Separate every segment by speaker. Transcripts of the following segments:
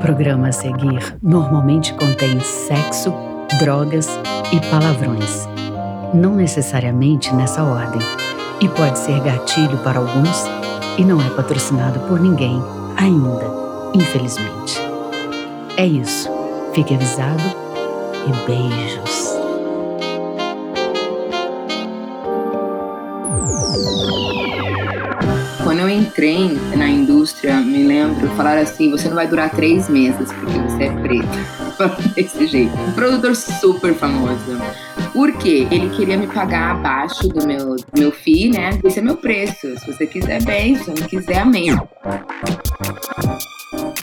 Speaker 1: programa a seguir normalmente contém sexo, drogas e palavrões. Não necessariamente nessa ordem. E pode ser gatilho para alguns e não é patrocinado por ninguém ainda, infelizmente. É isso. Fique avisado e beijos.
Speaker 2: Entrei na indústria, me lembro, falaram assim: você não vai durar três meses porque você é preta. Desse jeito. Um produtor super famoso. Por quê? Ele queria me pagar abaixo do meu, do meu FII, né? Esse é meu preço. Se você quiser, bem. Se não quiser, amém.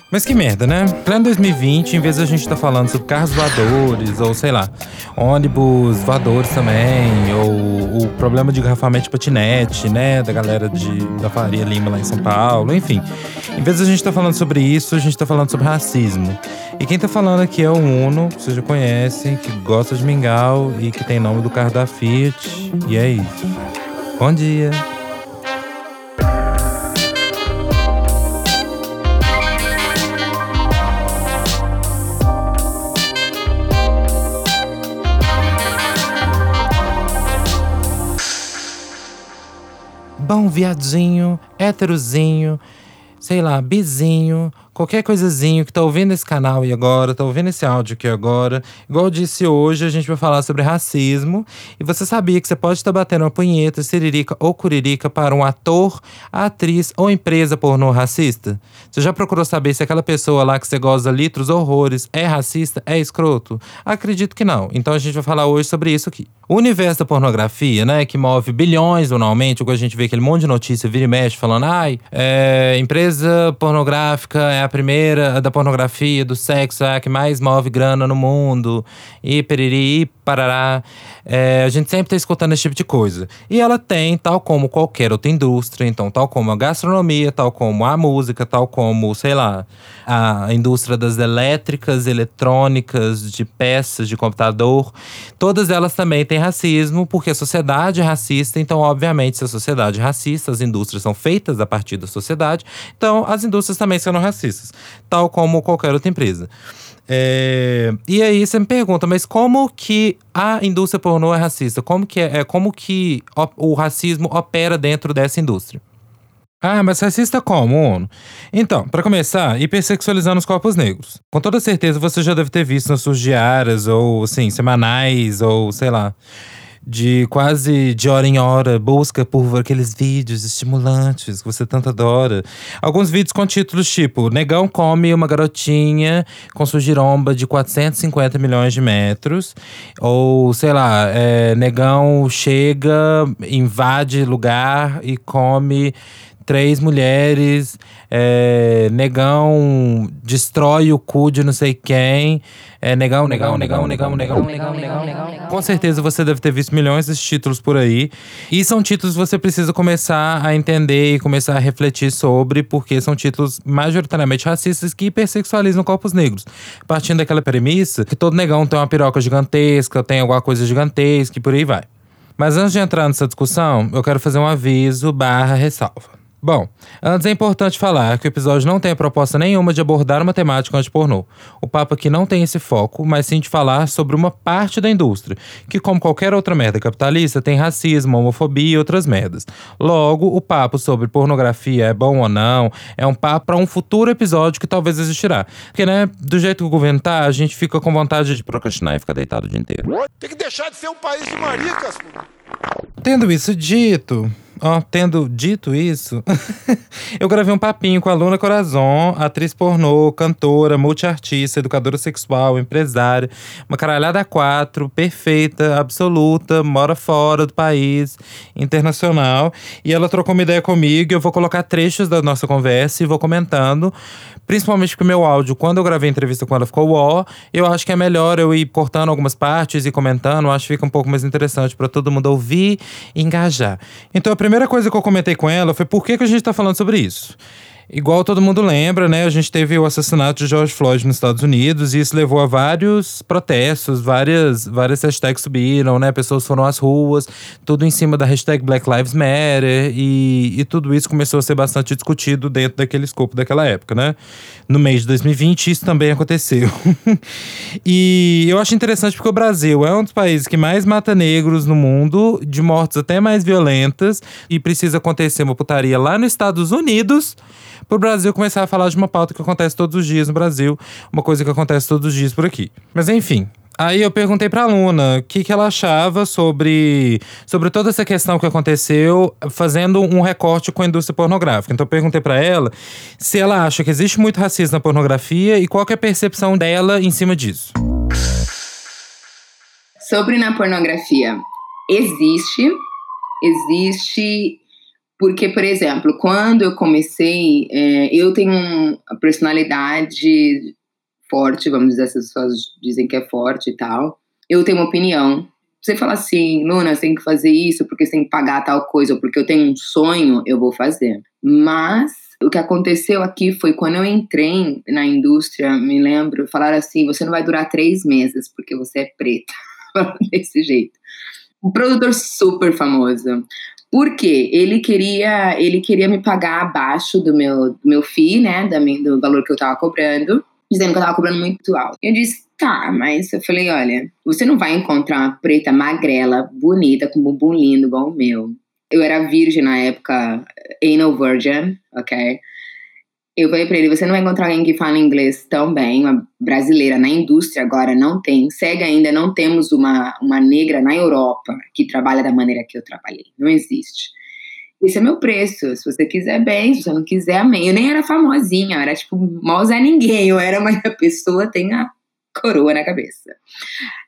Speaker 3: Mas que merda, né? Plano 2020, em vez de a gente tá falando sobre carros voadores, ou sei lá, ônibus voadores também, ou o problema de garrafamento de patinete, né? Da galera de, da Faria Lima lá em São Paulo, enfim. Em vez de a gente tá falando sobre isso, a gente tá falando sobre racismo. E quem tá falando aqui é o Uno, que vocês já conhecem, que gosta de mingau e que tem nome do carro da Fiat. E é isso. Bom dia! Bom viadinho, héterozinho, sei lá, bizinho, qualquer coisazinho que tá ouvindo esse canal e agora, tá ouvindo esse áudio aqui agora. Igual eu disse hoje, a gente vai falar sobre racismo. E você sabia que você pode estar batendo uma punheta, siririca ou curirica para um ator, atriz ou empresa pornô racista? Você já procurou saber se aquela pessoa lá que você goza litros horrores é racista, é escroto? Acredito que não. Então a gente vai falar hoje sobre isso aqui. O universo da pornografia, né, que move bilhões anualmente, a gente vê aquele monte de notícia vira e mexe falando, ai, é, empresa pornográfica é a primeira da pornografia, do sexo, é a que mais move grana no mundo, e periri, parará. É, a gente sempre tá escutando esse tipo de coisa. E ela tem, tal como qualquer outra indústria, então, tal como a gastronomia, tal como a música, tal como, sei lá, a indústria das elétricas, eletrônicas, de peças de computador, todas elas também têm racismo, porque a sociedade é racista, então, obviamente, se a sociedade é racista, as indústrias são feitas a partir da sociedade, então as indústrias também serão racistas, tal como qualquer outra empresa. É, e aí você me pergunta, mas como que a indústria pornô é racista? Como que, é, é como que o, o racismo opera dentro dessa indústria? Ah, mas racista como? Então, para começar, hipersexualizando os corpos negros. Com toda certeza você já deve ter visto nas suas diárias, ou assim, semanais, ou sei lá de quase de hora em hora, busca por aqueles vídeos estimulantes que você tanto adora. Alguns vídeos com títulos tipo: Negão come uma garotinha com sua giromba de 450 milhões de metros. Ou, sei lá, é, Negão chega, invade lugar e come três mulheres, é, negão destrói o cu de não sei quem, é, negão, negão, negão, negão, negão, negão, negão, negão. Com certeza você deve ter visto milhões desses títulos por aí. E são títulos que você precisa começar a entender e começar a refletir sobre, porque são títulos majoritariamente racistas que hipersexualizam corpos negros. Partindo daquela premissa que todo negão tem uma piroca gigantesca, tem alguma coisa gigantesca e por aí vai. Mas antes de entrar nessa discussão, eu quero fazer um aviso barra ressalva. Bom, antes é importante falar que o episódio não tem a proposta nenhuma de abordar uma temática anti-pornô. O papo aqui não tem esse foco, mas sim de falar sobre uma parte da indústria, que, como qualquer outra merda capitalista, tem racismo, homofobia e outras merdas. Logo, o papo sobre pornografia é bom ou não é um papo para um futuro episódio que talvez existirá. Porque, né, do jeito que o governo tá, a gente fica com vontade de procrastinar e ficar deitado o dia inteiro.
Speaker 4: Tem que deixar de ser um país de maricas, pô.
Speaker 3: Tendo isso dito, ó, tendo dito isso, eu gravei um papinho com a Luna Corazon, atriz pornô, cantora, multiartista, educadora sexual, empresária, uma caralhada quatro, perfeita, absoluta, mora fora do país, internacional. E ela trocou uma ideia comigo eu vou colocar trechos da nossa conversa e vou comentando. Principalmente porque o meu áudio, quando eu gravei a entrevista com ela, ficou ó. Eu acho que é melhor eu ir cortando algumas partes e comentando. Eu acho que fica um pouco mais interessante para todo mundo ouvir e engajar. Então a primeira coisa que eu comentei com ela foi por que, que a gente tá falando sobre isso. Igual todo mundo lembra, né? A gente teve o assassinato de George Floyd nos Estados Unidos e isso levou a vários protestos, várias, várias hashtags subiram, né? Pessoas foram às ruas, tudo em cima da hashtag Black Lives Matter e, e tudo isso começou a ser bastante discutido dentro daquele escopo daquela época, né? No mês de 2020 isso também aconteceu. e eu acho interessante porque o Brasil é um dos países que mais mata negros no mundo, de mortes até mais violentas, e precisa acontecer uma putaria lá nos Estados Unidos pro Brasil começar a falar de uma pauta que acontece todos os dias no Brasil, uma coisa que acontece todos os dias por aqui. Mas enfim, Aí eu perguntei pra Luna o que, que ela achava sobre, sobre toda essa questão que aconteceu, fazendo um recorte com a indústria pornográfica. Então eu perguntei para ela se ela acha que existe muito racismo na pornografia e qual é a percepção dela em cima disso.
Speaker 2: Sobre na pornografia, existe, existe porque, por exemplo, quando eu comecei, é, eu tenho uma personalidade forte, vamos dizer, as pessoas dizem que é forte e tal. Eu tenho uma opinião. Você fala assim, Luna, você tem que fazer isso porque você tem que pagar tal coisa, ou porque eu tenho um sonho, eu vou fazer. Mas o que aconteceu aqui foi quando eu entrei na indústria, me lembro, falaram assim: você não vai durar três meses porque você é preta. Desse jeito. Um produtor super famoso. Porque ele queria, ele queria me pagar abaixo do meu, do meu FII, né? do valor que eu tava cobrando, dizendo que eu tava cobrando muito alto. Eu disse, tá, mas eu falei, olha, você não vai encontrar uma preta magrela, bonita, com bumbum lindo igual o meu. Eu era virgem na época, anal virgin, ok? Eu falei para ele: você não vai encontrar alguém que fala inglês tão bem, uma brasileira na indústria agora não tem. Segue ainda, não temos uma, uma negra na Europa que trabalha da maneira que eu trabalhei. Não existe. Esse é meu preço. Se você quiser, bem. Se você não quiser, amém. Eu nem era famosinha, eu era tipo, mal Ninguém. Eu era uma pessoa, tem a coroa na cabeça.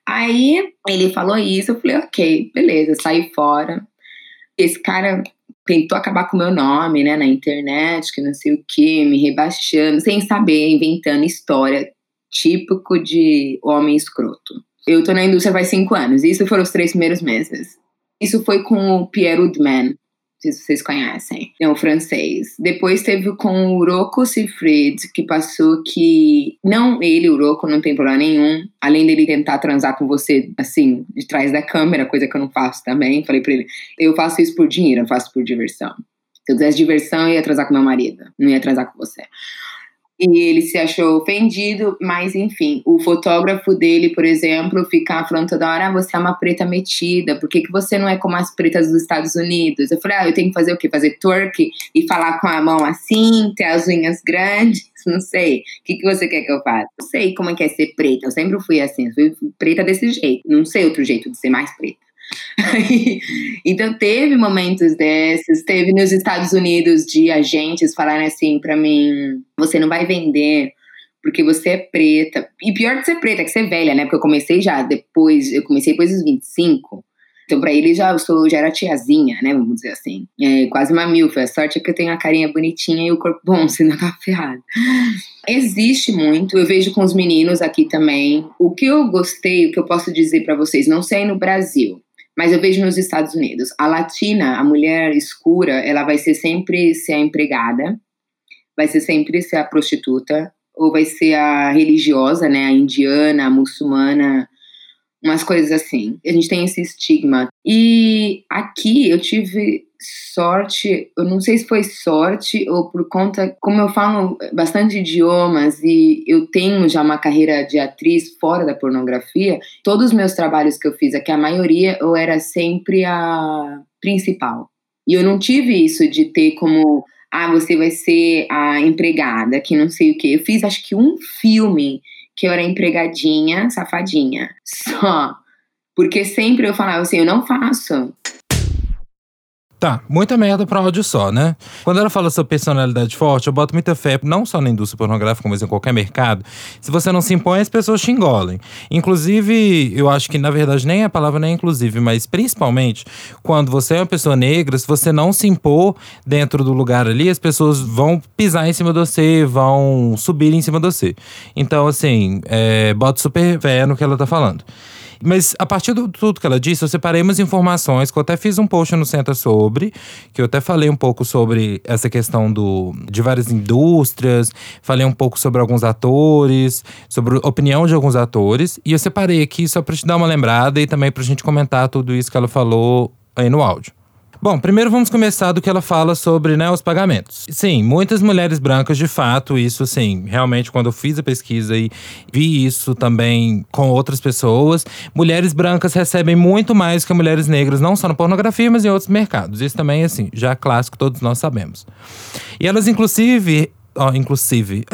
Speaker 2: Aí ele falou isso, eu falei, ok, beleza, saí fora. Esse cara tentou acabar com o meu nome, né, na internet, que não sei o que, me rebaixando, sem saber, inventando história típico de homem escroto. Eu tô na indústria faz cinco anos, e isso foram os três primeiros meses. Isso foi com o Pierre Woodman, se vocês conhecem, é um francês. Depois teve com o Rocco Siegfried, que passou que não ele, o não tem problema nenhum, além dele tentar transar com você assim, de trás da câmera, coisa que eu não faço também. Falei para ele, eu faço isso por dinheiro, eu faço por diversão. Se eu quisesse diversão, eu ia transar com meu marido, não ia transar com você e ele se achou ofendido, mas enfim, o fotógrafo dele, por exemplo, fica hora: ah, você é uma preta metida, por que, que você não é como as pretas dos Estados Unidos? Eu falei: ah, eu tenho que fazer o quê? Fazer twerk e falar com a mão assim, ter as unhas grandes? Não sei. O que, que você quer que eu faça? Não sei como é que é ser preta, eu sempre fui assim, fui preta desse jeito, não sei outro jeito de ser mais preta. então teve momentos desses, teve nos Estados Unidos de agentes falarem assim para mim, você não vai vender porque você é preta. E pior que ser preta, é que ser velha, né? Porque eu comecei já depois, eu comecei depois dos 25. Então, pra ele, já, eu sou, já era tiazinha, né? Vamos dizer assim. É, quase uma milfa. A sorte é que eu tenho a carinha bonitinha e o corpo bom, senão tá ferrado. Existe muito, eu vejo com os meninos aqui também. O que eu gostei, o que eu posso dizer para vocês, não sei no Brasil, mas eu vejo nos Estados Unidos, a latina, a mulher escura, ela vai ser sempre ser a empregada, vai ser sempre ser a prostituta, ou vai ser a religiosa, né, a indiana, a muçulmana, umas coisas assim. A gente tem esse estigma. E aqui eu tive sorte, eu não sei se foi sorte ou por conta, como eu falo bastante idiomas e eu tenho já uma carreira de atriz fora da pornografia, todos os meus trabalhos que eu fiz aqui, a maioria eu era sempre a principal. E eu não tive isso de ter como, ah, você vai ser a empregada, que não sei o quê. Eu fiz acho que um filme que eu era empregadinha, safadinha. Só. Porque sempre eu falava assim, eu não faço.
Speaker 3: Tá, muita merda pra áudio só, né? Quando ela fala sobre personalidade forte, eu boto muita fé, não só na indústria pornográfica, mas em qualquer mercado. Se você não se impõe, as pessoas te engolem. Inclusive, eu acho que na verdade nem a palavra nem é inclusive, mas principalmente quando você é uma pessoa negra, se você não se impor dentro do lugar ali, as pessoas vão pisar em cima de você, vão subir em cima de você. Então, assim, é, boto super fé no que ela tá falando. Mas a partir de tudo que ela disse, eu separei umas informações que eu até fiz um post no Senta sobre, que eu até falei um pouco sobre essa questão do, de várias indústrias, falei um pouco sobre alguns atores, sobre a opinião de alguns atores. E eu separei aqui só para te dar uma lembrada e também pra gente comentar tudo isso que ela falou aí no áudio. Bom, primeiro vamos começar do que ela fala sobre né, os pagamentos. Sim, muitas mulheres brancas, de fato, isso sim, realmente, quando eu fiz a pesquisa e vi isso também com outras pessoas, mulheres brancas recebem muito mais que mulheres negras, não só na pornografia, mas em outros mercados. Isso também, assim, já é clássico, todos nós sabemos. E elas, inclusive, Oh, inclusive.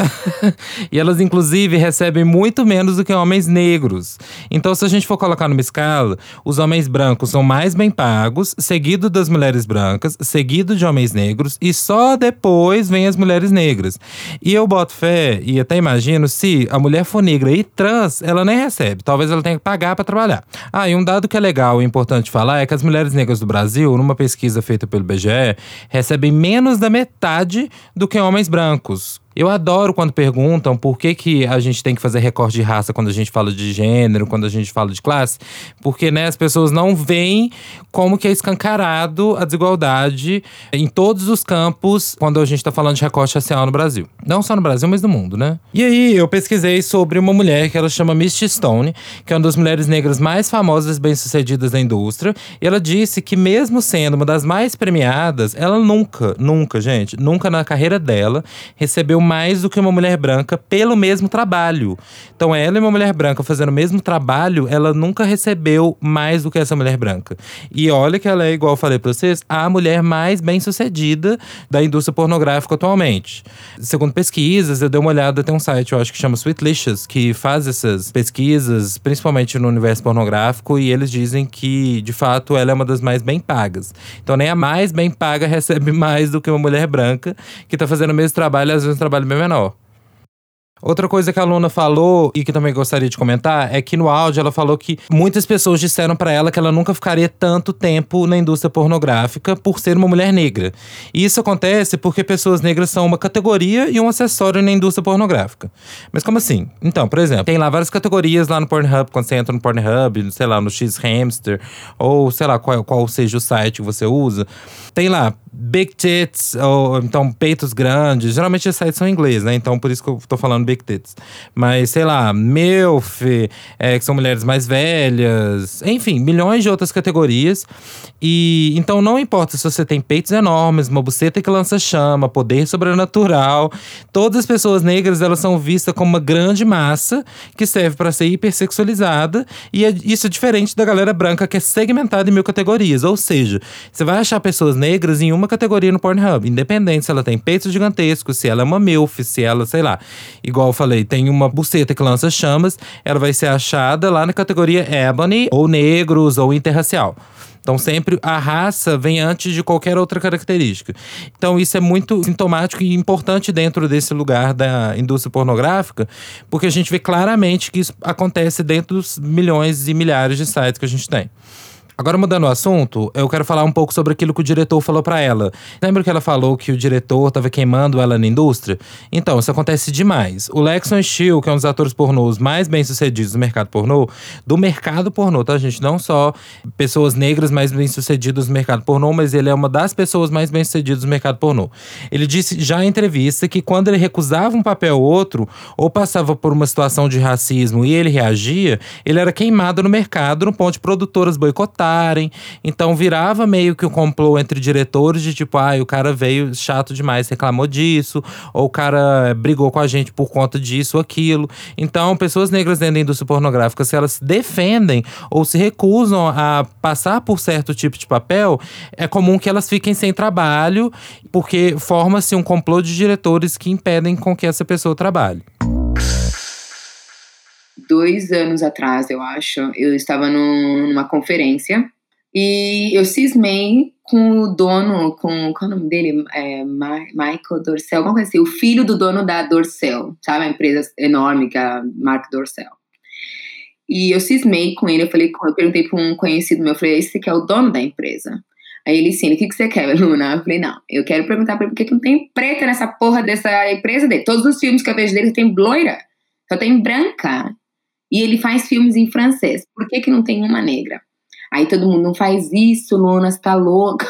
Speaker 3: e elas, inclusive, recebem muito menos do que homens negros. Então, se a gente for colocar numa escala, os homens brancos são mais bem pagos, seguido das mulheres brancas, seguido de homens negros, e só depois vem as mulheres negras. E eu boto fé e até imagino se a mulher for negra e trans, ela nem recebe. Talvez ela tenha que pagar para trabalhar. Ah, e um dado que é legal e importante falar é que as mulheres negras do Brasil, numa pesquisa feita pelo BGE, recebem menos da metade do que homens brancos. was Eu adoro quando perguntam por que, que a gente tem que fazer recorte de raça quando a gente fala de gênero, quando a gente fala de classe. Porque né, as pessoas não veem como que é escancarado a desigualdade em todos os campos quando a gente está falando de recorte racial no Brasil. Não só no Brasil, mas no mundo, né? E aí eu pesquisei sobre uma mulher que ela chama Misty Stone, que é uma das mulheres negras mais famosas e bem-sucedidas da indústria. E ela disse que mesmo sendo uma das mais premiadas, ela nunca, nunca, gente, nunca na carreira dela recebeu mais do que uma mulher branca pelo mesmo trabalho. Então, ela e uma mulher branca fazendo o mesmo trabalho, ela nunca recebeu mais do que essa mulher branca. E olha que ela é, igual eu falei pra vocês, a mulher mais bem sucedida da indústria pornográfica atualmente. Segundo pesquisas, eu dei uma olhada, tem um site, eu acho que chama Sweetlicious, que faz essas pesquisas, principalmente no universo pornográfico, e eles dizem que, de fato, ela é uma das mais bem pagas. Então, nem a mais bem paga recebe mais do que uma mulher branca que tá fazendo o mesmo trabalho, às vezes um trabalho trabalho bem menor. Outra coisa que a aluna falou e que também gostaria de comentar é que no áudio ela falou que muitas pessoas disseram para ela que ela nunca ficaria tanto tempo na indústria pornográfica por ser uma mulher negra. E isso acontece porque pessoas negras são uma categoria e um acessório na indústria pornográfica. Mas como assim? Então, por exemplo, tem lá várias categorias lá no Pornhub, quando você entra no Pornhub, sei lá, no X-Hamster, ou sei lá qual, qual seja o site que você usa. Tem lá big tits, ou então peitos grandes. Geralmente esses sites são em inglês, né? Então por isso que eu tô falando big tits. Mas sei lá, MILF, é, que são mulheres mais velhas. Enfim, milhões de outras categorias. E então não importa se você tem peitos enormes, uma buceta que lança chama, poder sobrenatural. Todas as pessoas negras, elas são vistas como uma grande massa que serve para ser hipersexualizada. E é, isso é diferente da galera branca que é segmentada em mil categorias. Ou seja, você vai achar pessoas negras em uma uma categoria no Pornhub, independente se ela tem peitos gigantescos, se ela é uma MILF, se ela, sei lá. Igual eu falei, tem uma buceta que lança chamas, ela vai ser achada lá na categoria Ebony, ou negros, ou interracial. Então, sempre a raça vem antes de qualquer outra característica. Então, isso é muito sintomático e importante dentro desse lugar da indústria pornográfica, porque a gente vê claramente que isso acontece dentro dos milhões e milhares de sites que a gente tem. Agora, mudando o assunto, eu quero falar um pouco sobre aquilo que o diretor falou para ela. Lembra que ela falou que o diretor tava queimando ela na indústria? Então, isso acontece demais. O Lexon Steele, que é um dos atores pornôs mais bem-sucedidos do mercado pornô, do mercado pornô, tá, gente? Não só pessoas negras mais bem-sucedidas do mercado pornô, mas ele é uma das pessoas mais bem-sucedidas do mercado pornô. Ele disse já em entrevista que quando ele recusava um papel ou outro, ou passava por uma situação de racismo e ele reagia, ele era queimado no mercado, no ponto de produtoras boicotar então virava meio que um complô entre diretores de tipo, ah, o cara veio chato demais, reclamou disso, ou o cara brigou com a gente por conta disso aquilo. Então, pessoas negras dentro da indústria pornográfica, se elas defendem ou se recusam a passar por certo tipo de papel, é comum que elas fiquem sem trabalho, porque forma-se um complô de diretores que impedem com que essa pessoa trabalhe
Speaker 2: dois anos atrás, eu acho, eu estava num, numa conferência e eu cismei com o dono, com qual é o nome dele? É, Michael Dorcel, alguma coisa assim, o filho do dono da Dorcel, sabe? A empresa enorme que é a Mark Dorcel. E eu cismei com ele, eu falei, eu perguntei para um conhecido meu, eu falei, esse que é o dono da empresa. Aí ele sim, o que, que você quer, Luna? Eu falei, não, eu quero perguntar para ele por que, que não tem preta nessa porra dessa empresa dele. Todos os filmes que eu vejo dele tem loira, só tem branca. E ele faz filmes em francês. Por que, que não tem uma negra? Aí todo mundo não faz isso, Luna, você tá louca.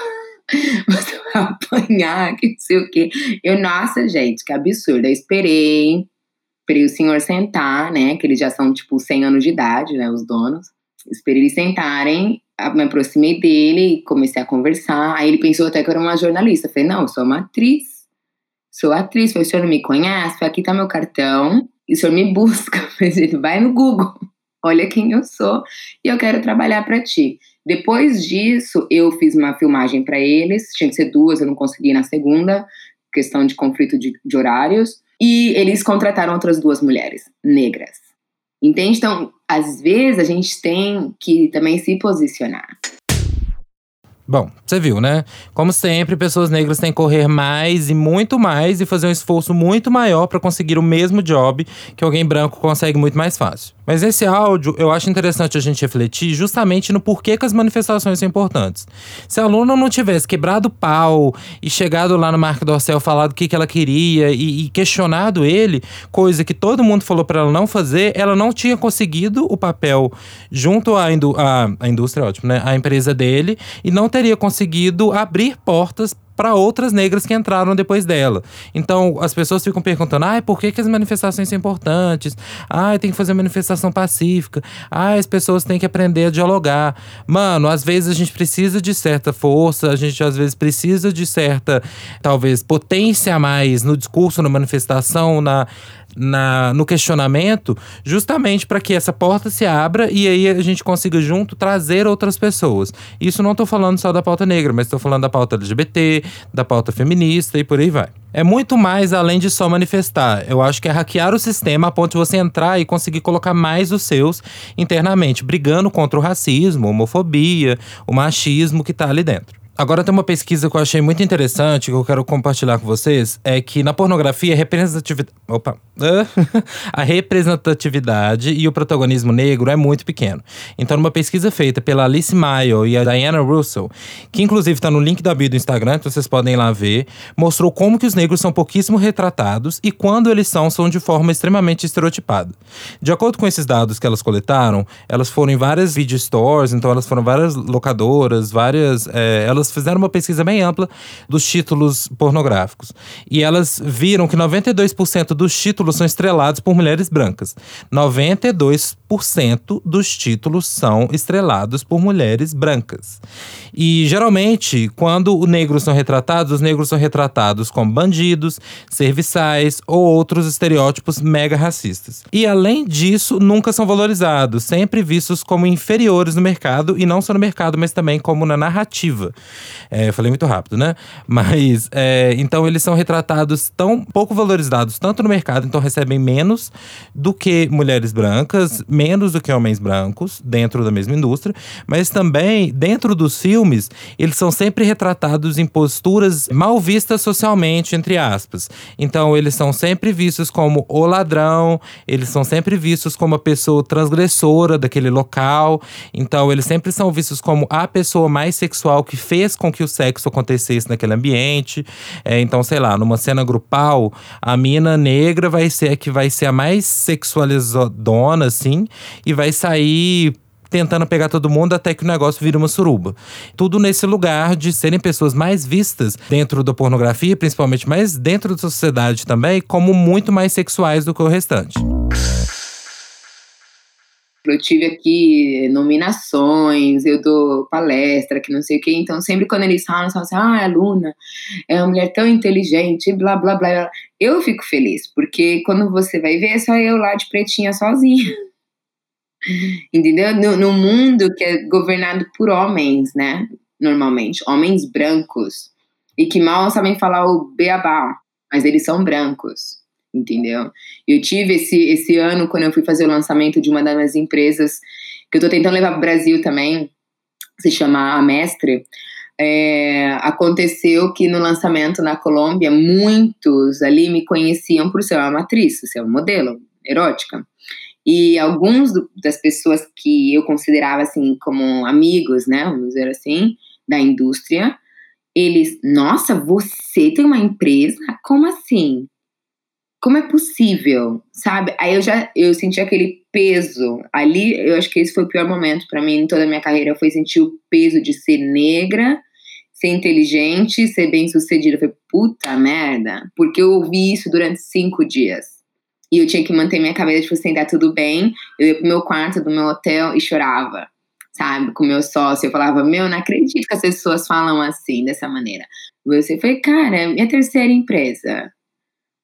Speaker 2: Você vai apanhar, que não sei o quê. Eu, nossa, gente, que absurdo. Eu esperei, esperei o senhor sentar, né? Que eles já são, tipo, 100 anos de idade, né? Os donos. Esperei eles sentarem, me aproximei dele, comecei a conversar. Aí ele pensou até que eu era uma jornalista. Eu falei, não, eu sou uma atriz. Sou atriz. Falei, o senhor não me conhece? Falei, aqui tá meu cartão. E o senhor me busca. Eu falei, vai no Google. Olha quem eu sou. E eu quero trabalhar para ti. Depois disso, eu fiz uma filmagem para eles. Tinha que ser duas, eu não consegui na segunda. Questão de conflito de, de horários. E eles contrataram outras duas mulheres negras. Entende? Então, às vezes a gente tem que também se posicionar.
Speaker 3: Bom, você viu, né? Como sempre, pessoas negras têm que correr mais e muito mais e fazer um esforço muito maior para conseguir o mesmo job que alguém branco consegue muito mais fácil. Mas esse áudio eu acho interessante a gente refletir justamente no porquê que as manifestações são importantes. Se a aluna não tivesse quebrado pau e chegado lá no Marco Dorcel, falado o que, que ela queria e, e questionado ele, coisa que todo mundo falou para ela não fazer, ela não tinha conseguido o papel junto à, indú a, a indústria, ótimo, né? A empresa dele e não teria conseguido abrir portas para outras negras que entraram depois dela. Então, as pessoas ficam perguntando: ah, por que, que as manifestações são importantes? Ah, tem que fazer manifestação pacífica. Ah, as pessoas têm que aprender a dialogar. Mano, às vezes a gente precisa de certa força, a gente às vezes precisa de certa, talvez, potência a mais no discurso, na manifestação, na na, no questionamento, justamente para que essa porta se abra e aí a gente consiga junto trazer outras pessoas. Isso não estou falando só da pauta negra, mas estou falando da pauta LGBT, da pauta feminista e por aí vai. É muito mais além de só manifestar. Eu acho que é hackear o sistema a ponto de você entrar e conseguir colocar mais os seus internamente, brigando contra o racismo, homofobia, o machismo que está ali dentro. Agora tem uma pesquisa que eu achei muito interessante, que eu quero compartilhar com vocês, é que na pornografia a representatividade, opa, a representatividade e o protagonismo negro é muito pequeno. Então, numa pesquisa feita pela Alice Mayo e a Diana Russell, que inclusive está no link da bio do Instagram, então vocês podem ir lá ver, mostrou como que os negros são pouquíssimo retratados e quando eles são, são de forma extremamente estereotipada. De acordo com esses dados que elas coletaram, elas foram em várias video stores, então elas foram várias locadoras, várias, é, elas elas fizeram uma pesquisa bem ampla dos títulos pornográficos. E elas viram que 92% dos títulos são estrelados por mulheres brancas. 92% dos títulos são estrelados por mulheres brancas. E geralmente, quando os negros são retratados, os negros são retratados como bandidos, serviçais ou outros estereótipos mega racistas. E além disso, nunca são valorizados, sempre vistos como inferiores no mercado, e não só no mercado, mas também como na narrativa. É, eu falei muito rápido, né? Mas é, então eles são retratados tão pouco valorizados, tanto no mercado, então recebem menos do que mulheres brancas, menos do que homens brancos dentro da mesma indústria, mas também dentro dos filmes, eles são sempre retratados em posturas mal vistas socialmente, entre aspas. Então eles são sempre vistos como o ladrão, eles são sempre vistos como a pessoa transgressora daquele local. Então eles sempre são vistos como a pessoa mais sexual que fez fez com que o sexo acontecesse naquele ambiente. É, então, sei lá, numa cena grupal, a mina negra vai ser a que vai ser a mais sexualizadona, assim, e vai sair tentando pegar todo mundo até que o negócio vira uma suruba. Tudo nesse lugar de serem pessoas mais vistas dentro da pornografia, principalmente, mas dentro da sociedade também, como muito mais sexuais do que o restante.
Speaker 2: Eu tive aqui nominações, eu dou palestra, que não sei o quê. Então, sempre quando eles falam, eles falam assim: ah, a Luna é uma mulher tão inteligente, blá, blá, blá. Eu fico feliz, porque quando você vai ver, é só eu lá de pretinha sozinha. Entendeu? No, no mundo que é governado por homens, né? Normalmente, homens brancos. E que mal sabem falar o beabá, mas eles são brancos entendeu? Eu tive esse, esse ano, quando eu fui fazer o lançamento de uma das minhas empresas, que eu tô tentando levar para o Brasil também, se chama A Mestre, é, aconteceu que no lançamento na Colômbia, muitos ali me conheciam por ser uma matriz, ser um modelo erótica. E alguns do, das pessoas que eu considerava assim como amigos, né, vamos dizer assim, da indústria, eles, nossa, você tem uma empresa? Como assim? como é possível, sabe? Aí eu já eu senti aquele peso. Ali, eu acho que esse foi o pior momento para mim em toda a minha carreira, foi sentir o peso de ser negra, ser inteligente, ser bem-sucedida. Foi puta merda, porque eu ouvi isso durante cinco dias. E eu tinha que manter minha cabeça, tipo assim, tá tudo bem. Eu ia pro meu quarto do meu hotel e chorava, sabe? Com meu sócio. Eu falava, meu, não acredito que as pessoas falam assim, dessa maneira. Você foi, cara, minha terceira empresa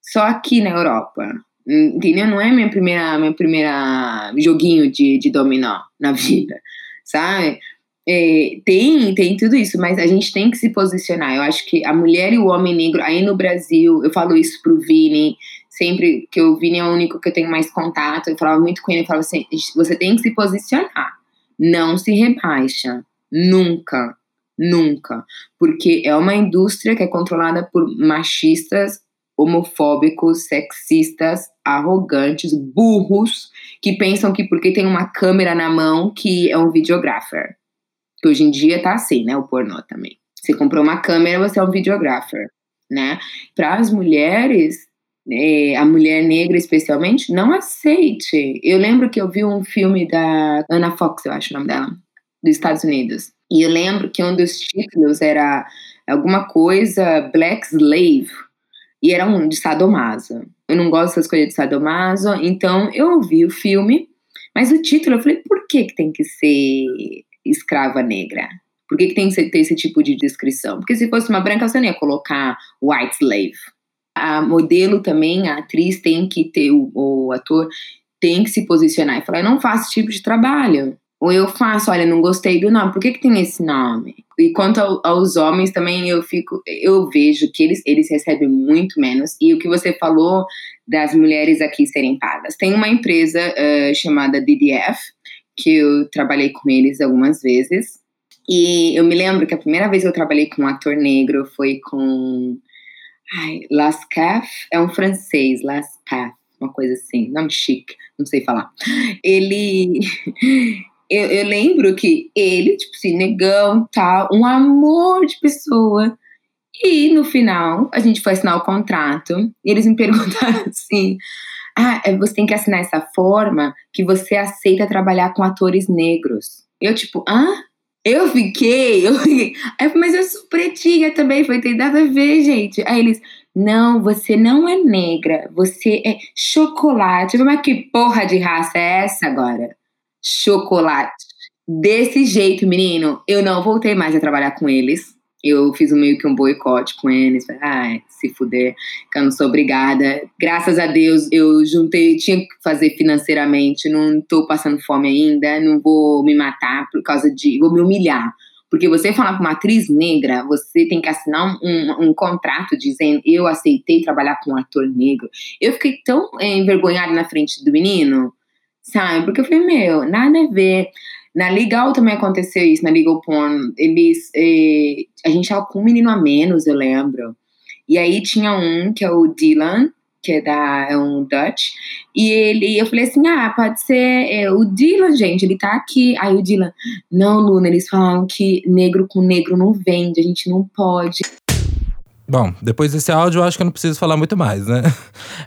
Speaker 2: só aqui na Europa. Entendeu? Não é minha primeira, minha primeira joguinho de, de dominó na vida, sabe? É, tem, tem tudo isso, mas a gente tem que se posicionar. Eu acho que a mulher e o homem negro, aí no Brasil, eu falo isso pro Vini, sempre que o Vini é o único que eu tenho mais contato, eu falava muito com ele, eu falava assim, você tem que se posicionar, não se rebaixa, nunca, nunca, porque é uma indústria que é controlada por machistas homofóbicos, sexistas, arrogantes, burros, que pensam que porque tem uma câmera na mão que é um videographer. Que hoje em dia tá assim, né? O pornô também. Você comprou uma câmera, você é um videographer, né? Para as mulheres, é, a mulher negra especialmente, não aceite. Eu lembro que eu vi um filme da Anna Fox, eu acho o nome dela, dos Estados Unidos. E eu lembro que um dos títulos era alguma coisa Black Slave, e era um de sadomaso. Eu não gosto dessas coisas de sadomaso, então eu ouvi o filme, mas o título eu falei, por que, que tem que ser escrava negra? Por que, que tem que ter esse tipo de descrição? Porque se fosse uma branca, você não ia colocar white slave. A modelo também, a atriz tem que ter, o, o ator tem que se posicionar e falar, eu não faço esse tipo de trabalho. Ou eu faço, olha, não gostei do nome, por que, que tem esse nome? E quanto ao, aos homens também, eu fico, eu vejo que eles, eles recebem muito menos. E o que você falou das mulheres aqui serem pagas. Tem uma empresa uh, chamada DDF, que eu trabalhei com eles algumas vezes. E eu me lembro que a primeira vez que eu trabalhei com um ator negro foi com ai, Lascaf, é um francês, Lascaf, uma coisa assim, nome chique, não sei falar. Ele eu, eu lembro que ele, tipo assim, negão, tal, um amor de pessoa. E no final, a gente foi assinar o contrato e eles me perguntaram assim: ah, é, você tem que assinar essa forma que você aceita trabalhar com atores negros. Eu, tipo, hã? Eu fiquei, eu fiquei. Aí, mas eu sou pretinha também, foi tem nada a ver, gente. Aí eles, não, você não é negra, você é chocolate. Mas que porra de raça é essa agora? chocolate. Desse jeito, menino, eu não voltei mais a trabalhar com eles. Eu fiz meio que um boicote com eles. Falei, ai, se fuder, que eu não sou obrigada. Graças a Deus, eu juntei, tinha que fazer financeiramente. Não tô passando fome ainda, não vou me matar por causa de. Vou me humilhar. Porque você falar com uma atriz negra, você tem que assinar um, um, contrato dizendo eu aceitei trabalhar com um ator negro. Eu fiquei tão é, envergonhada na frente do menino sabe? Porque eu falei, meu, nada a ver. Na Legal também aconteceu isso, na Legal Porn. Eles. Eh, a gente tava com um menino a menos, eu lembro. E aí tinha um, que é o Dylan, que é, da, é um Dutch. E ele, eu falei assim: ah, pode ser é, o Dylan, gente, ele tá aqui. Aí o Dylan, não, Luna, eles falam que negro com negro não vende, a gente não pode.
Speaker 3: Bom, depois desse áudio, eu acho que eu não preciso falar muito mais, né?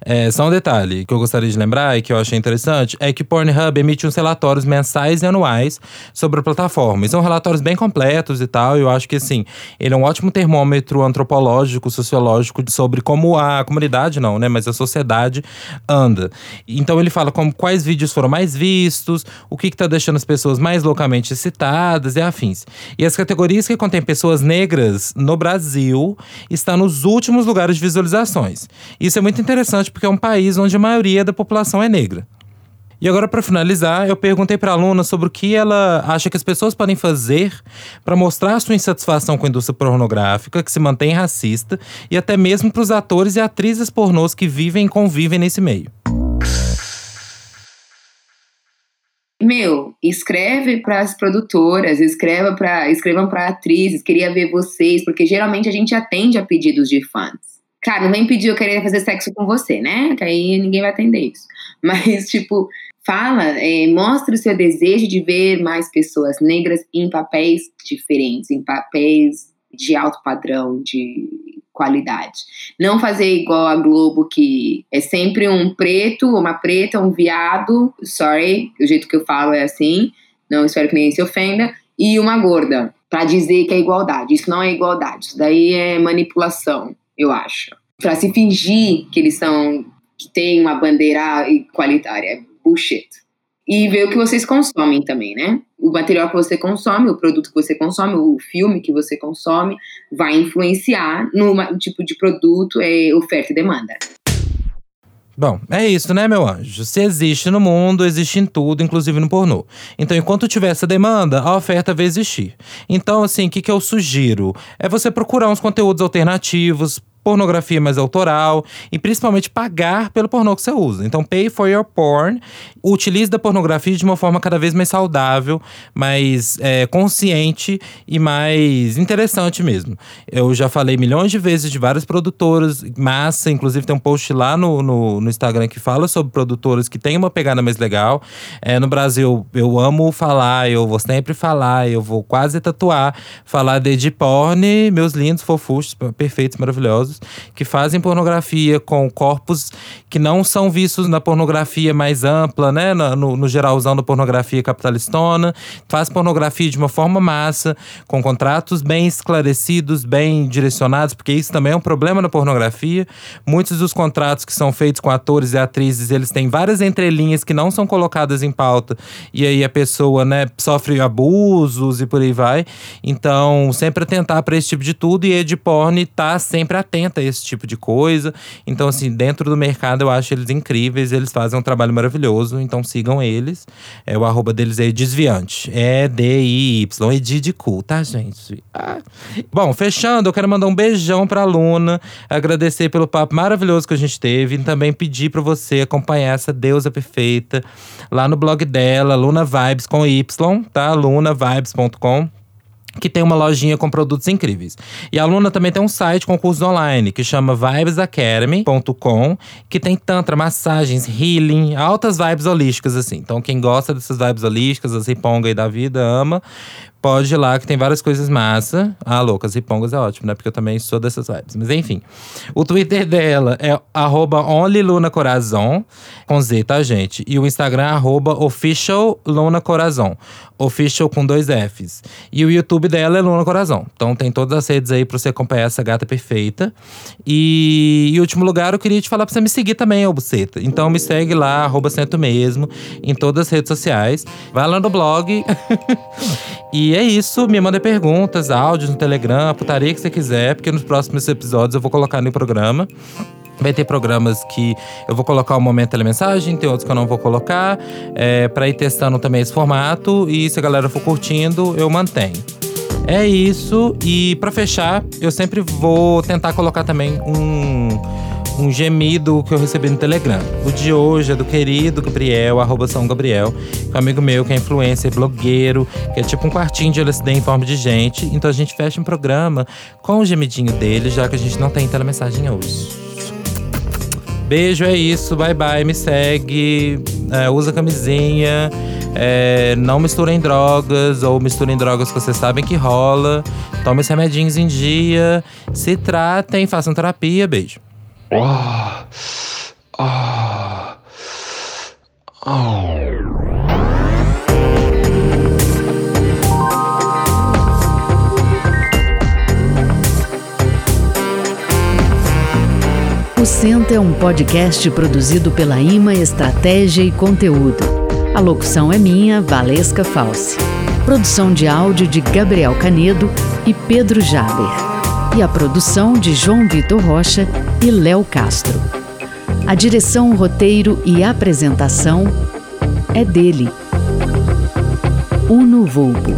Speaker 3: É, só um detalhe que eu gostaria de lembrar e que eu achei interessante é que Pornhub emite uns relatórios mensais e anuais sobre a plataforma. E são relatórios bem completos e tal. E eu acho que, assim, ele é um ótimo termômetro antropológico, sociológico sobre como a comunidade, não, né? Mas a sociedade anda. Então ele fala como quais vídeos foram mais vistos, o que, que tá deixando as pessoas mais loucamente excitadas e afins. E as categorias que contêm pessoas negras no Brasil estão nos últimos lugares de visualizações. Isso é muito interessante porque é um país onde a maioria da população é negra. E agora, para finalizar, eu perguntei para a aluna sobre o que ela acha que as pessoas podem fazer para mostrar sua insatisfação com a indústria pornográfica, que se mantém racista, e até mesmo para os atores e atrizes pornôs que vivem e convivem nesse meio.
Speaker 2: Meu, escreve para as produtoras, escreva para, escrevam para atrizes, queria ver vocês, porque geralmente a gente atende a pedidos de fãs. Claro, não vem pedir eu querer fazer sexo com você, né? Que aí ninguém vai atender isso. Mas, tipo, fala, é, mostra o seu desejo de ver mais pessoas negras em papéis diferentes, em papéis de alto padrão, de qualidade. Não fazer igual a Globo, que é sempre um preto, uma preta, um viado, sorry, o jeito que eu falo é assim, não espero que ninguém se ofenda, e uma gorda, para dizer que é igualdade. Isso não é igualdade, isso daí é manipulação, eu acho. Para se fingir que eles são, que tem uma bandeira igualitária, é bullshit e ver o que vocês consomem também, né? O material que você consome, o produto que você consome, o filme que você consome, vai influenciar no tipo de produto, é, oferta e demanda.
Speaker 3: Bom, é isso, né, meu anjo? Se existe no mundo, existe em tudo, inclusive no pornô. Então, enquanto tiver essa demanda, a oferta vai existir. Então, assim, o que, que eu sugiro? É você procurar uns conteúdos alternativos, pornografia mais autoral e principalmente pagar pelo pornô que você usa. Então, pay for your porn. Utilize da pornografia de uma forma cada vez mais saudável, mais é, consciente e mais interessante mesmo. Eu já falei milhões de vezes de várias produtoras, massa, inclusive tem um post lá no, no, no Instagram que fala sobre produtoras que têm uma pegada mais legal. É, no Brasil, eu amo falar, eu vou sempre falar, eu vou quase tatuar, falar de porn, meus lindos, fofuchos, perfeitos, maravilhosos que fazem pornografia com corpos que não são vistos na pornografia mais ampla, né? No, no geralzão da pornografia capitalistona. Faz pornografia de uma forma massa, com contratos bem esclarecidos, bem direcionados, porque isso também é um problema na pornografia. Muitos dos contratos que são feitos com atores e atrizes, eles têm várias entrelinhas que não são colocadas em pauta. E aí a pessoa, né, sofre abusos e por aí vai. Então, sempre atentar para esse tipo de tudo e a Edporn tá sempre atento esse tipo de coisa. Então, assim, dentro do mercado eu acho eles incríveis, eles fazem um trabalho maravilhoso, então sigam eles. É, o arroba deles é desviante. É D-I-Y, Edi de cu, tá, gente? Ah. Bom, fechando, eu quero mandar um beijão pra Luna, agradecer pelo papo maravilhoso que a gente teve e também pedir pra você acompanhar essa deusa perfeita lá no blog dela, Luna Vibes com Y, tá? lunavibes.com que tem uma lojinha com produtos incríveis. E a Luna também tem um site com cursos online que chama vibesacademy.com, que tem tantra, massagens, healing, altas vibes holísticas assim. Então quem gosta dessas vibes holísticas, as riponga aí da vida, ama, pode ir lá que tem várias coisas massa. Ah, loucas, ripongas é ótimo, né? Porque eu também sou dessas vibes. Mas enfim. O Twitter dela é onlylunacorazon, com Z, tá, gente? E o Instagram é officiallunacorazon. Official com dois Fs. E o YouTube dela é Luna Corazon. Então tem todas as redes aí pra você acompanhar essa gata perfeita. E em último lugar, eu queria te falar pra você me seguir também, ô Buceta. Então me segue lá, arroba Cento Mesmo, em todas as redes sociais. Vai lá no blog. e é isso. Me manda perguntas, áudios no Telegram, putaria que você quiser, porque nos próximos episódios eu vou colocar no programa. Vai ter programas que eu vou colocar o momento telemensagem, tem outros que eu não vou colocar, é, para ir testando também esse formato. E se a galera for curtindo, eu mantenho. É isso. E para fechar, eu sempre vou tentar colocar também um um gemido que eu recebi no Telegram. O de hoje é do querido Gabriel, arroba São Gabriel, que é um amigo meu que é influencer, blogueiro, que é tipo um quartinho de LSD em forma de gente. Então a gente fecha um programa com o gemidinho dele, já que a gente não tem telemensagem hoje. Beijo, é isso. Bye bye. Me segue. É, usa camisinha. É, não misturem drogas ou misturem drogas que vocês sabem que rola. Tome os remedinhos em dia. Se tratem, façam terapia. Beijo. Oh. Oh. Oh.
Speaker 1: O Senta é um podcast produzido pela Ima Estratégia e Conteúdo. A locução é minha, Valesca Falsi. Produção de áudio de Gabriel Canedo e Pedro Jaber e a produção de João Vitor Rocha e Léo Castro. A direção, roteiro e apresentação é dele. Uno Vulpo.